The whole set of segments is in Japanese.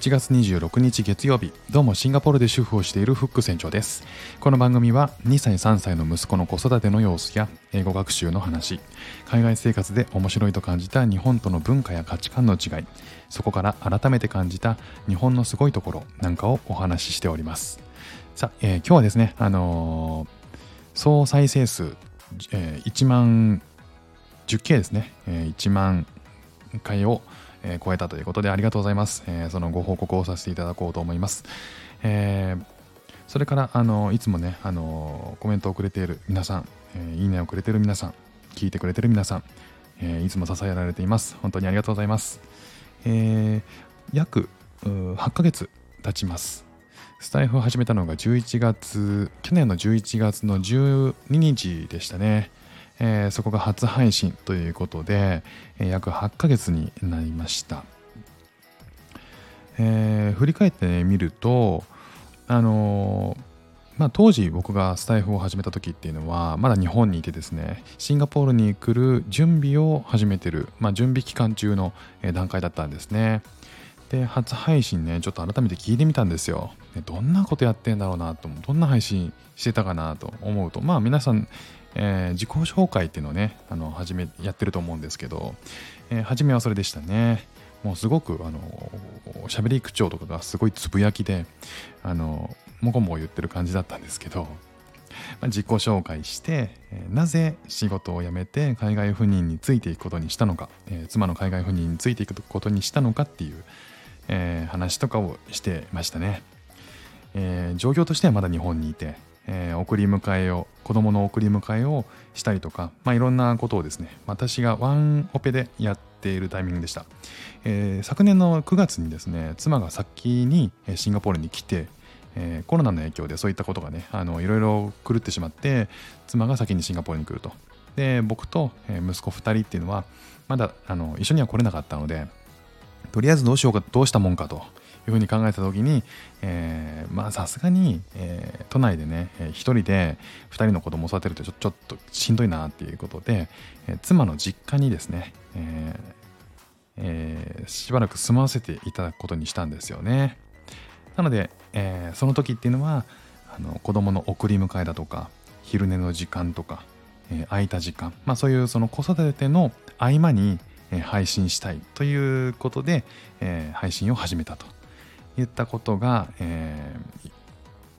7月26日月曜日。どうもシンガポールで主婦をしているフック船長です。この番組は2歳3歳の息子の子育ての様子や英語学習の話海外生活で面白いと感じた日本との文化や価値観の違いそこから改めて感じた日本のすごいところなんかをお話ししております。さあ、えー、今日はですねあのー、総再生数、えー、1万 10K ですね、えー、1万回をえー、超えたということでありがとうございます。えー、そのご報告をさせていただこうと思います。えー、それから、あのいつもね、あのコメントをくれている皆さん、えいいねをくれている皆さん、聞いてくれてる皆さん、えいつも支えられています。本当にありがとうございます。え約8ヶ月経ちます。スタイフを始めたのが11月、去年の11月の12日でしたね。えー、そこが初配信ということで、え、約8ヶ月になりました。えー、振り返ってね、ると、あのまあ、当時僕がスタイフを始めた時っていうのはまだ日本にいてですねシンガポールに来る準備を始めてる、まあ、準備期間中の段階だったんですねで初配信ねちょっと改めて聞いてみたんですよどんなことやってんだろうなとどんな配信してたかなと思うとまあ皆さんえー、自己紹介っていうのをね、あの、始め、やってると思うんですけど、えー、初めはそれでしたね。もうすごく、あの、喋り口調とかがすごいつぶやきで、あの、もこもこ言ってる感じだったんですけど、まあ、自己紹介して、えー、なぜ仕事を辞めて海外赴任についていくことにしたのか、えー、妻の海外赴任についていくことにしたのかっていう、えー、話とかをしてましたね。えー、状況としてはまだ日本にいて、えー、送り迎えを子供の送り迎えをしたりとか、まあ、いろんなことをですね私がワンオペでやっているタイミングでした、えー、昨年の9月にですね妻が先にシンガポールに来て、えー、コロナの影響でそういったことがねあのいろいろ狂ってしまって妻が先にシンガポールに来るとで僕と息子2人っていうのはまだあの一緒には来れなかったのでとりあえずどうしようかどうしたもんかというふうに考えた時に、えー、まあさすがに、えー、都内でね、えー、一人で2人の子供を育てるとちょちょっとしんどいなっていうことで、えー、妻の実家にですね、ええー、しばらく住まわせていただくことにしたんですよね。なので、えー、その時っていうのはあの子供の送り迎えだとか昼寝の時間とか、えー、空いた時間、まあ、そういうその子育ての合間に、配信したいということで、え、配信を始めたと言ったことが、え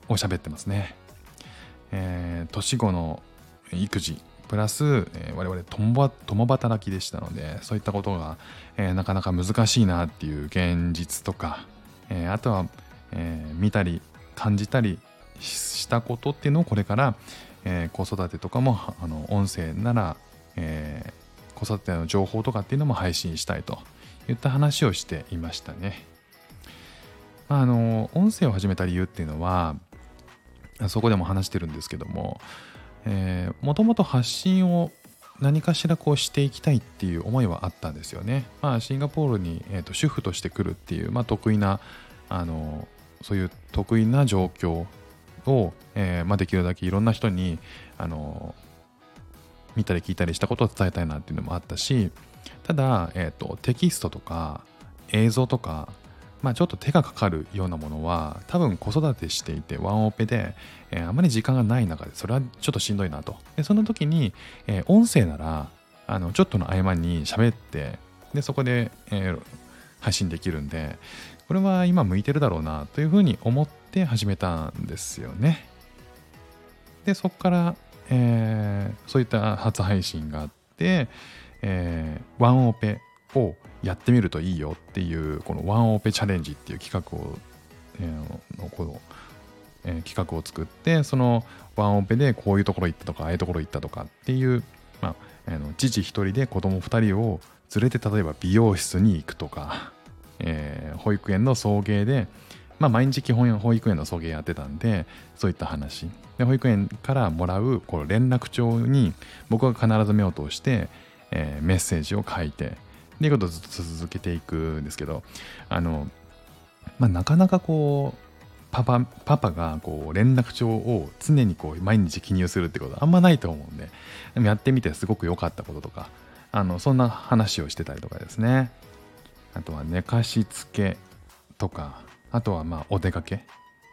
ー、を喋ってますね。えー、年後の育児プラス、えー、我々共共働きでしたのでそういったことが、えー、なかなか難しいなっていう現実とか、えー、あとは、えー、見たり感じたりしたことっていうのをこれから、えー、子育てとかもあの音声なら、えー、子育ての情報とかっていうのも配信したいといった話をしていましたね。まあの音声を始めた理由っていうのはそこでも話してるんですけどももともと発信を何かしらこうしていきたいっていう思いはあったんですよね。まあ、シンガポールに、えーと、主婦として来るっていう、まあ、得意なあのそういう得意な状況を、えー、まあ、できるだけいろんな人にあの見たり聞いたりしたことを伝えたいなっていうのもあったしただ、えーとテキストとか映像とかまあ、ちょっと手がかかるようなものは多分子育てしていてワンオペで、えー、あまり時間がない中でそれはちょっとしんどいなと。でその時に、えー、音声ならあのちょっとの合間に喋ってでそこで、えー、配信できるんでこれは今向いてるだろうなというふうに思って始めたんですよね。でそこから、えー、そういった初配信があって、えー、ワンオペをやってみるといいよっていうこのワンオペチャレンジっていう企画を、えー、のこの、えー、企画を作ってそのワンオペでこういうところ行ったとかああいうところ行ったとかっていう、まあ、あの父1人で子供2人を連れて例えば美容室に行くとか、えー、保育園の送迎でまあ、毎日基本保育園の送迎やってたんでそういった話で保育園からもらうこの連絡帳に僕が必ず目を通して、えー、メッセージを書いてっていうことをずっと続けていくんですけど、あの、まあ、なかなかこう、パパ、パパがこう連絡帳を常にこう毎日記入するってことはあんまないと思うんで、でもやってみてすごく良かったこととか、あの、そんな話をしてたりとかですね。あとは寝かしつけとかあとはまあお出かけっ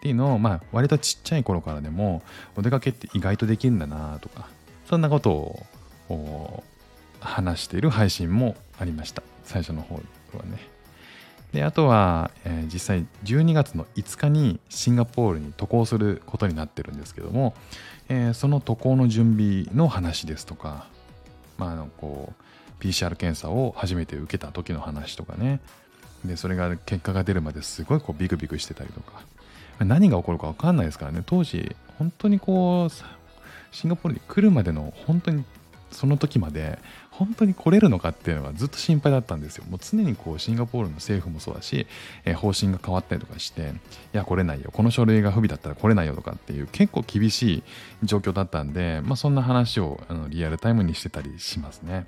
ていうのをまあ割とちっちゃい頃からでもお出かけって意外とできるんだなとかそんなことを話している配信もありました。最初の方はね。であとは、えー、実際12月の5日にシンガポールに渡航することになってるんですけども、えー、その渡航の準備の話ですとか、まあ、あのこう PCR 検査を初めて受けた時の話とかね。でそれが結果が出るまですごいこうビクビクしてたりとか何が起こるか分かんないですからね当時本当にこうシンガポールに来るまでの本当にその時まで本当に来れるのかっていうのがずっと心配だったんですよ。もう常にこうシンガポールの政府もそうだし、えー、方針が変わったりとかして、いや、来れないよ、この書類が不備だったら来れないよとかっていう結構厳しい状況だったんで、まあ、そんな話をあのリアルタイムにしてたりしますね。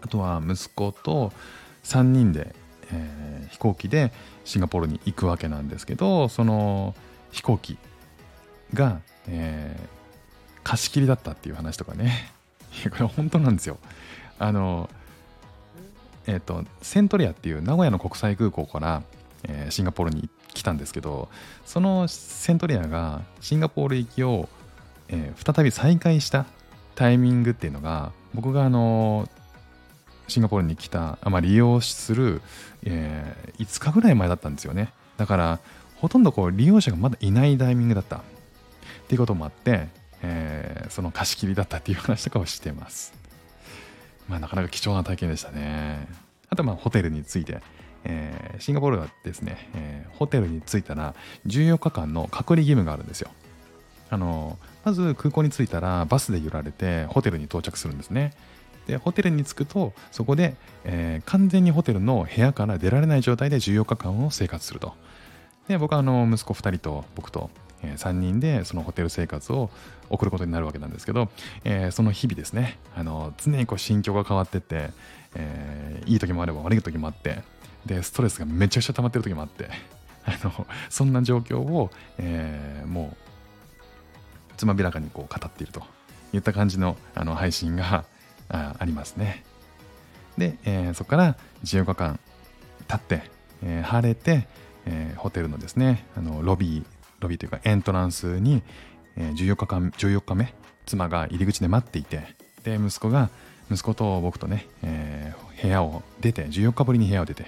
あとは息子と3人で、えー、飛行機でシンガポールに行くわけなんですけど、その飛行機が、えー、貸し切りだったっていう話とかね。これ本当なんですよ。あの、えっ、ー、と、セントリアっていう名古屋の国際空港から、えー、シンガポールに来たんですけど、そのセントリアがシンガポール行きを、え、再び再開したタイミングっていうのが、僕があの、シンガポールに来た、まあ、利用する、えー、5日ぐらい前だったんですよね。だから、ほとんどこう利用者がまだいないタイミングだった。っていうこともあって、えー、その貸し切りだったっていう話とかをしてます。まあ、なかなか貴重な体験でしたね。あと、まあ、ホテルについて、えー、シンガポールはですね、えー、ホテルに着いたら14日間の隔離義務があるんですよ。あのまず空港に着いたらバスで揺られてホテルに到着するんですね。でホテルに着くとそこで、えー、完全にホテルの部屋から出られない状態で14日間を生活すると。で僕はあの息子2人と僕とえ3人でそのホテル生活を送ることになるわけなんですけど、えー、その日々ですねあの常にこう心境が変わってって、えー、いい時もあれば悪い時もあってでストレスがめちゃくちゃ溜まってる時もあってあのそんな状況を、えー、もうつまびらかにこう語っているといった感じのあの配信がありますねで、えー、そこから14日間経って、えー、晴れて、えー、ホテルのですねあのロビーロビーというかエントランスに、え14日間14日目妻が入り口で待っていてで息子が息子と僕とね、えー、部屋を出て14日ぶりに部屋を出て、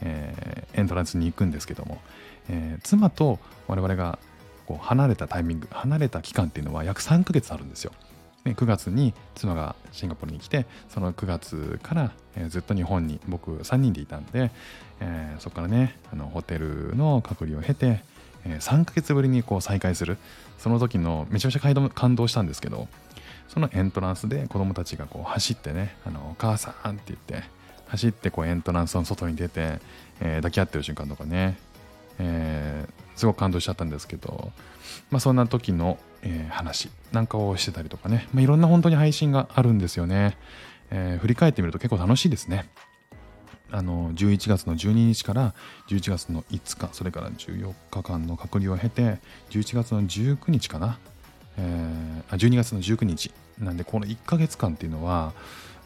えー、エントランスに行くんですけども、えー、妻と我々がこう離れたタイミング離れた期間っていうのは約3ヶ月あるんですよ。で9月に妻がシンガポールに来てその9月から、えー、ずっと日本に僕3人でいたんで、えー、そこからねあのホテルの隔離を経て、え3ヶ月ぶりにこう再会する。その時のめちゃめちゃ感動したんですけどそのエントランスで子供たちがこう走ってね「あのお母さん」って言って走ってこうエントランスの外に出て、えー、抱き合ってる瞬間とかね、えー、すごく感動しちゃったんですけど、まあ、そんな時の、えー、話なんかをしてたりとかね、まあ、いろんな本当に配信があるんですよね、え振り返ってみると結構楽しいですね。あの11月の12日から11月の5日それから14日間の隔離を経て11月の19日かな、えー、12月の19日。なんでこの1ヶ月間っていうのは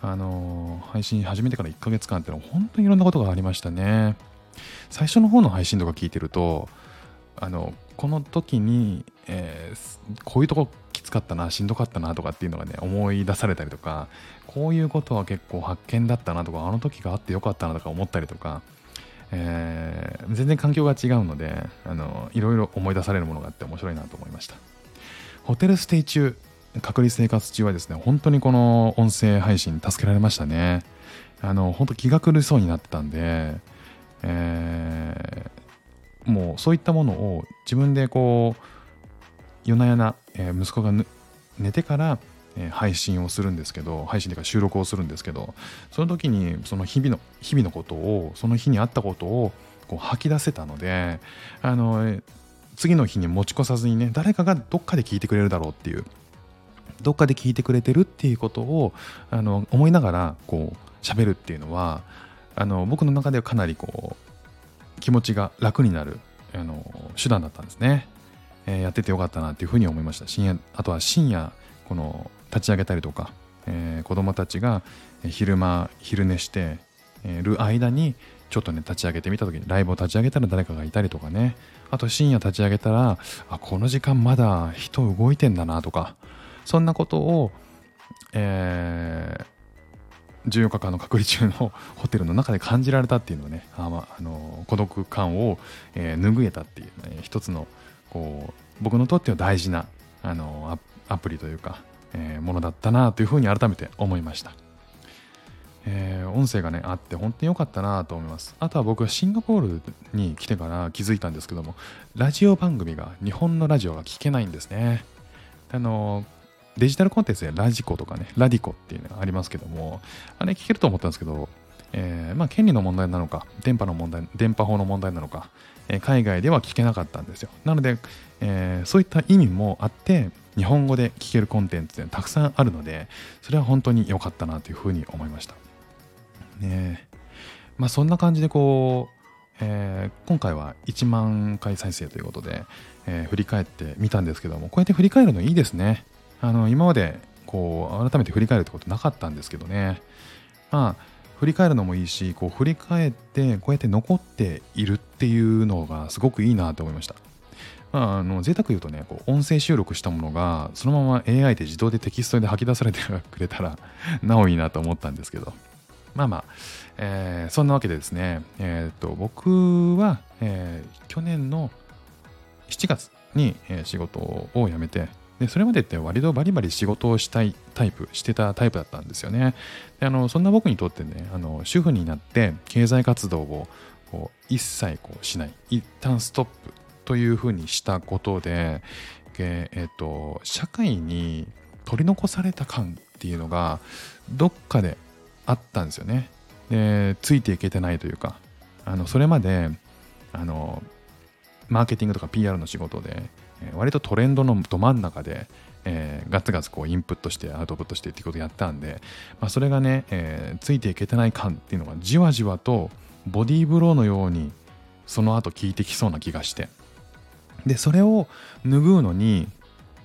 あの配信始めてから1ヶ月間っていうのは本当にいろんなことがありましたね。最初の方の配信とか聞いてるとあのこの時に、えー、こういうとこきつかったなしんどかったなとかっていうのがね思い出されたりとかこういうことは結構発見だったなとかあの時があってよかったなとか思ったりとか、えー、全然環境が違うのであのいろいろ思い出されるものがあって面白いなと思いました。ホテルステイ中隔離生活中はですね本当にこの音声配信助けられましたね。あの本当気が狂いそうになってたんで、えー、もうそういったものを自分でこう夜な夜な、えー、息子が寝てからえ配信をするんですけど配信というか収録をするんですけどその時にその日々の日々のことをその日にあったことをこう吐き出せたのであの次の日に持ち越さずにね誰かがどっかで聞いてくれるだろうっていうどっかで聞いてくれてるっていうことをあの思いながらこう喋るっていうのはあの僕の中ではかなりこう気持ちが楽になるあの手段だったんですね、えー、やっててよかったなっていうふうに思いました。深夜あとは深夜この立ち上げたりとか、えー、子供たちが昼間昼寝してる間にちょっとね立ち上げてみた時にライブを立ち上げたら誰かがいたりとかね。あと深夜立ち上げたらあこの時間まだ人動いてんだなとかそんなことを、えー、14日間の隔離中のホテルの中で感じられたっていうのをねあ、まあ、の孤独感を、えー、拭えたっていうね一つのこう僕にとっては大事なあのアプリというか、えー、ものだったなというふうに改めて思いました。えー、音声がねあって本当に良かったなと思いますあとは僕はシンガポールに来てから気づいたんですけどもラジオ番組が日本のラジオが聞けないんですねあのデジタルコンテンツでラジコとかねラディコっていうのがありますけどもあれ聞けると思ったんですけどえー、まあ、権利の問題なのか電波の問題電波法の問題なのか、えー、海外では聞けなかったんですよ。なので、えー、そういった意味もあって日本語で聞けるコンテンツってたくさんあるのでそれは本当に良かったなというふうに思いました。ねまあそんな感じでこう、えー、今回は1万回再生ということで、えー、振り返ってみたんですけどもこうやって振り返るのいいですね。あの今までこう改めて振り返るってことなかったんですけどねまあ振り返るのもいいしこう振り返ってこうやって残っているっていうのがすごくいいなと思いました。まあ、あの贅沢言うとねこう音声収録したものがそのまま AI で自動でテキストで吐き出されてくれたら なおいいなと思ったんですけどまあまあ、えー、そんなわけでですね、えー、と僕は、えー、去年の7月に、仕事を辞めてでそれまでって割とバリバリ仕事をしたいタイプしてたタイプだったんですよね。であのそんな僕にとってねあの主婦になって経済活動をこう一切こうしない一旦ストップというふうにしたことで、ええっと、社会に取り残された感っていうのがどっかであったんですよね。でついていけてないというかあのそれまであのマーケティングとか PR の仕事で割とトレンドのど真ん中で、えー、ガツガツこうインプットしてアウトプットしてっていうことをやったんで、まあ、それがね、えー、ついていけてない感っていうのがじわじわとボディーブローのようにその後効いてきそうな気がしてでそれを拭うのに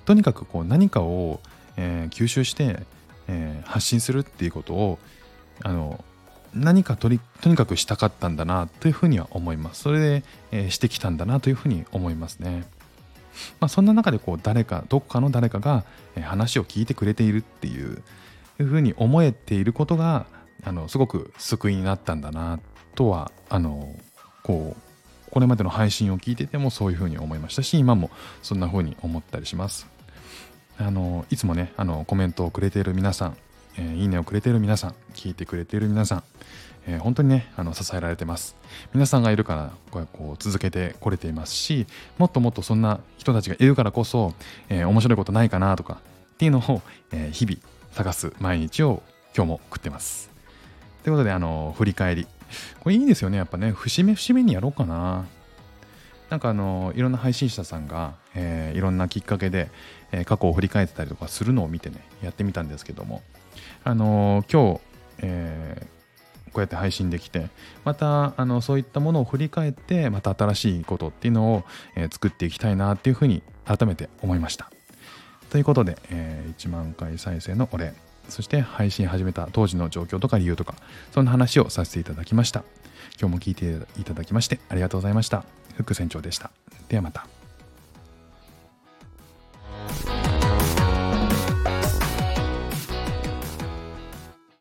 とにかくこう何かを、えー、吸収して、えー、発信するっていうことをあの何かとりとにかくしたかったんだなというふうには思います。それで、えー、してきたんだなというふうに思いますね。まあ、そんな中でこう誰かどこかの誰かが話を聞いてくれているっていうふうに思えていることがあのすごく救いになったんだなとはあのこうこれまでの配信を聞いててもそういうふうに思いましたし今もそんなふうに思ったりします。あのいつもねあのコメントをくれている皆さん、えー、いいねをくれている皆さん聞いてくれている皆さんえー、本当にねあの支えられてます。皆さんがいるからこうこう続けてこれていますしもっともっとそんな人たちがいるからこそ、えー、面白いことないかなとかっていうのを、えー、日々探す毎日を今日も食ってます。ということであの振り返り。これいいですよねやっぱね。節目節目にやろうかな。なんかあのいろんな配信者さんが、えー、いろんなきっかけで、えー、過去を振り返ってたりとかするのを見てねやってみたんですけども。あのー、今日、えー、こうやって配信できてまたあのそういったものを振り返ってまた新しいことっていうのを、えー、作っていきたいなっていうふうに改めて思いました。ということで、えー、1万回再生のお礼。そして配信始めた当時の状況とか理由とかそんな話をさせていただきました。今日も聞いていただきましてありがとうございました。フック船長でした。ではまた。